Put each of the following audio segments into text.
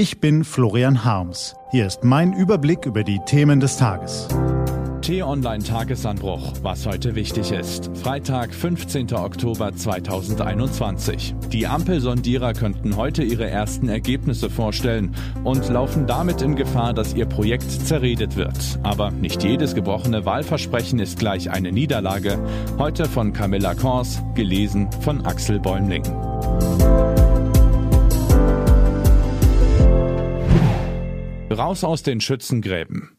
Ich bin Florian Harms. Hier ist mein Überblick über die Themen des Tages. T-Online Tagesanbruch, was heute wichtig ist. Freitag, 15. Oktober 2021. Die Ampelsondierer könnten heute ihre ersten Ergebnisse vorstellen und laufen damit in Gefahr, dass ihr Projekt zerredet wird. Aber nicht jedes gebrochene Wahlversprechen ist gleich eine Niederlage. Heute von Camilla Kors, gelesen von Axel Bäumling. Raus aus den Schützengräben.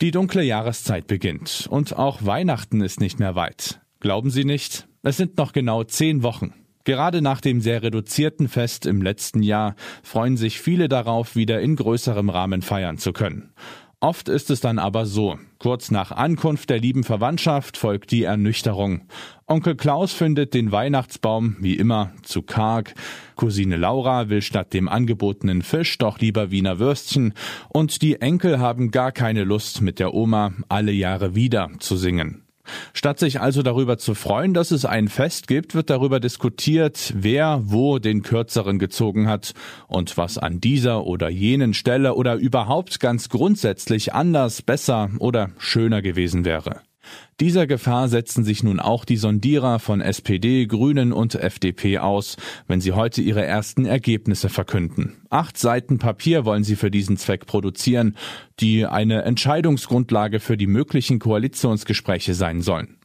Die dunkle Jahreszeit beginnt und auch Weihnachten ist nicht mehr weit. Glauben Sie nicht? Es sind noch genau zehn Wochen. Gerade nach dem sehr reduzierten Fest im letzten Jahr freuen sich viele darauf, wieder in größerem Rahmen feiern zu können. Oft ist es dann aber so. Kurz nach Ankunft der lieben Verwandtschaft folgt die Ernüchterung. Onkel Klaus findet den Weihnachtsbaum, wie immer, zu karg. Cousine Laura will statt dem angebotenen Fisch doch lieber Wiener Würstchen. Und die Enkel haben gar keine Lust, mit der Oma alle Jahre wieder zu singen. Statt sich also darüber zu freuen, dass es ein Fest gibt, wird darüber diskutiert, wer wo den Kürzeren gezogen hat und was an dieser oder jenen Stelle oder überhaupt ganz grundsätzlich anders, besser oder schöner gewesen wäre. Dieser Gefahr setzen sich nun auch die Sondierer von SPD, Grünen und FDP aus, wenn sie heute ihre ersten Ergebnisse verkünden. Acht Seiten Papier wollen sie für diesen Zweck produzieren, die eine Entscheidungsgrundlage für die möglichen Koalitionsgespräche sein sollen.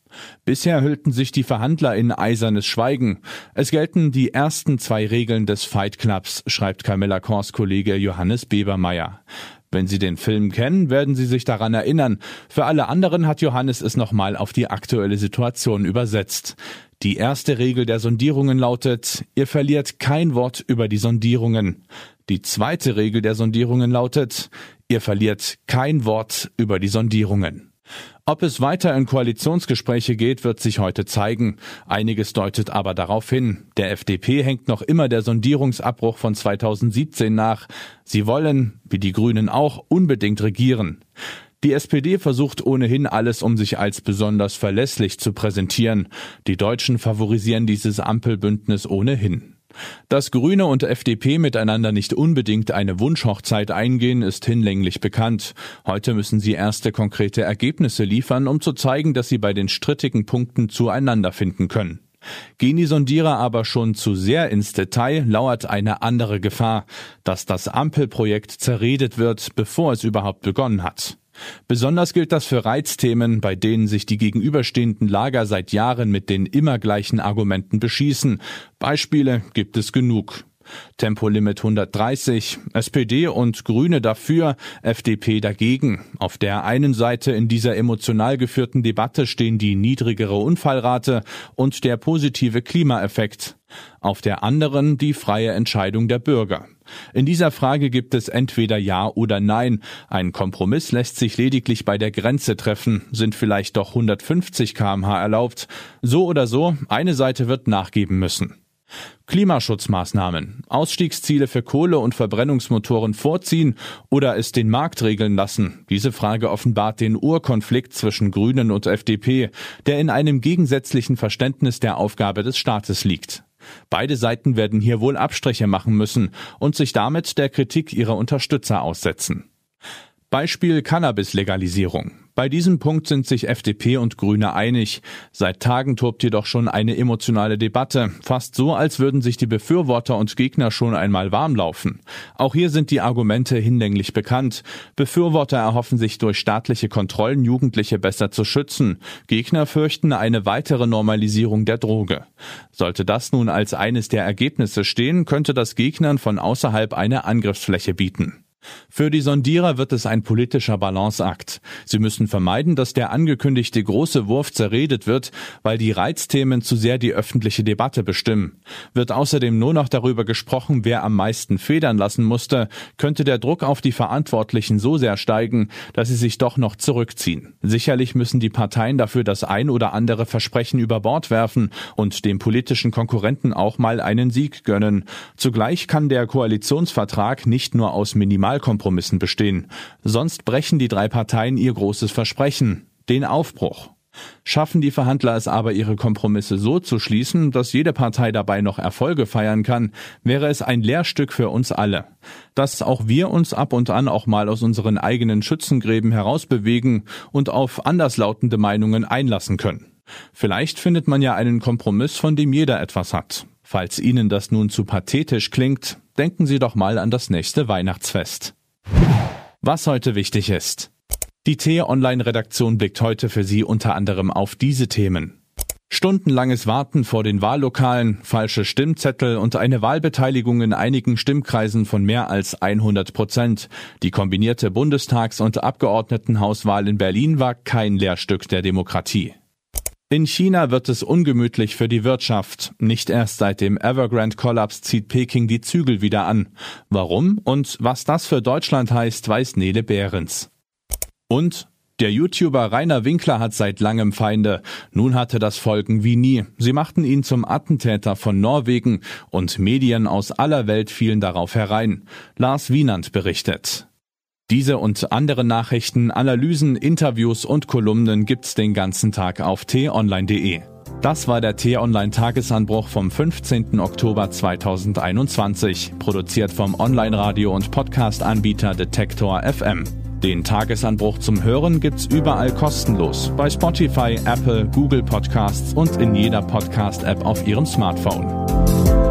Bisher hüllten sich die Verhandler in eisernes Schweigen. Es gelten die ersten zwei Regeln des Fight Clubs, schreibt Camilla Kors Kollege Johannes Bebermeier. Wenn Sie den Film kennen, werden Sie sich daran erinnern. Für alle anderen hat Johannes es nochmal auf die aktuelle Situation übersetzt. Die erste Regel der Sondierungen lautet, ihr verliert kein Wort über die Sondierungen. Die zweite Regel der Sondierungen lautet, ihr verliert kein Wort über die Sondierungen. Ob es weiter in Koalitionsgespräche geht, wird sich heute zeigen. Einiges deutet aber darauf hin. Der FDP hängt noch immer der Sondierungsabbruch von 2017 nach. Sie wollen, wie die Grünen auch, unbedingt regieren. Die SPD versucht ohnehin alles, um sich als besonders verlässlich zu präsentieren. Die Deutschen favorisieren dieses Ampelbündnis ohnehin. Dass Grüne und FDP miteinander nicht unbedingt eine Wunschhochzeit eingehen, ist hinlänglich bekannt. Heute müssen sie erste konkrete Ergebnisse liefern, um zu zeigen, dass sie bei den strittigen Punkten zueinander finden können. Gehen die Sondierer aber schon zu sehr ins Detail, lauert eine andere Gefahr, dass das Ampelprojekt zerredet wird, bevor es überhaupt begonnen hat. Besonders gilt das für Reizthemen, bei denen sich die gegenüberstehenden Lager seit Jahren mit den immer gleichen Argumenten beschießen. Beispiele gibt es genug. Tempolimit 130, SPD und Grüne dafür, FDP dagegen. Auf der einen Seite in dieser emotional geführten Debatte stehen die niedrigere Unfallrate und der positive Klimaeffekt. Auf der anderen die freie Entscheidung der Bürger. In dieser Frage gibt es entweder Ja oder Nein. Ein Kompromiss lässt sich lediglich bei der Grenze treffen. Sind vielleicht doch 150 kmh erlaubt? So oder so, eine Seite wird nachgeben müssen. Klimaschutzmaßnahmen, Ausstiegsziele für Kohle- und Verbrennungsmotoren vorziehen oder es den Markt regeln lassen. Diese Frage offenbart den Urkonflikt zwischen Grünen und FDP, der in einem gegensätzlichen Verständnis der Aufgabe des Staates liegt. Beide Seiten werden hier wohl Abstriche machen müssen und sich damit der Kritik ihrer Unterstützer aussetzen. Beispiel Cannabis-Legalisierung. Bei diesem Punkt sind sich FDP und Grüne einig. Seit Tagen tobt jedoch schon eine emotionale Debatte, fast so, als würden sich die Befürworter und Gegner schon einmal warm laufen. Auch hier sind die Argumente hinlänglich bekannt. Befürworter erhoffen sich durch staatliche Kontrollen Jugendliche besser zu schützen. Gegner fürchten eine weitere Normalisierung der Droge. Sollte das nun als eines der Ergebnisse stehen, könnte das Gegnern von außerhalb eine Angriffsfläche bieten. Für die Sondierer wird es ein politischer Balanceakt. Sie müssen vermeiden, dass der angekündigte große Wurf zerredet wird, weil die Reizthemen zu sehr die öffentliche Debatte bestimmen. Wird außerdem nur noch darüber gesprochen, wer am meisten federn lassen musste, könnte der Druck auf die Verantwortlichen so sehr steigen, dass sie sich doch noch zurückziehen. Sicherlich müssen die Parteien dafür das ein oder andere Versprechen über Bord werfen und dem politischen Konkurrenten auch mal einen Sieg gönnen. Zugleich kann der Koalitionsvertrag nicht nur aus Minimal Minimalkompromissen bestehen. Sonst brechen die drei Parteien ihr großes Versprechen, den Aufbruch. Schaffen die Verhandler es aber, ihre Kompromisse so zu schließen, dass jede Partei dabei noch Erfolge feiern kann, wäre es ein Lehrstück für uns alle. Dass auch wir uns ab und an auch mal aus unseren eigenen Schützengräben herausbewegen und auf anderslautende Meinungen einlassen können. Vielleicht findet man ja einen Kompromiss, von dem jeder etwas hat. Falls Ihnen das nun zu pathetisch klingt, denken Sie doch mal an das nächste Weihnachtsfest. Was heute wichtig ist. Die T-Online-Redaktion blickt heute für Sie unter anderem auf diese Themen. Stundenlanges Warten vor den Wahllokalen, falsche Stimmzettel und eine Wahlbeteiligung in einigen Stimmkreisen von mehr als 100 Prozent. Die kombinierte Bundestags- und Abgeordnetenhauswahl in Berlin war kein Lehrstück der Demokratie. In China wird es ungemütlich für die Wirtschaft. Nicht erst seit dem Evergrande-Kollaps zieht Peking die Zügel wieder an. Warum und was das für Deutschland heißt, weiß Nele Behrens. Und der YouTuber Rainer Winkler hat seit langem Feinde. Nun hatte das Folgen wie nie. Sie machten ihn zum Attentäter von Norwegen und Medien aus aller Welt fielen darauf herein. Lars Wienand berichtet. Diese und andere Nachrichten, Analysen, Interviews und Kolumnen gibt's den ganzen Tag auf t-online.de. Das war der T-Online Tagesanbruch vom 15. Oktober 2021, produziert vom Online-Radio und Podcast-Anbieter Detektor FM. Den Tagesanbruch zum Hören gibt's überall kostenlos bei Spotify, Apple, Google Podcasts und in jeder Podcast-App auf Ihrem Smartphone.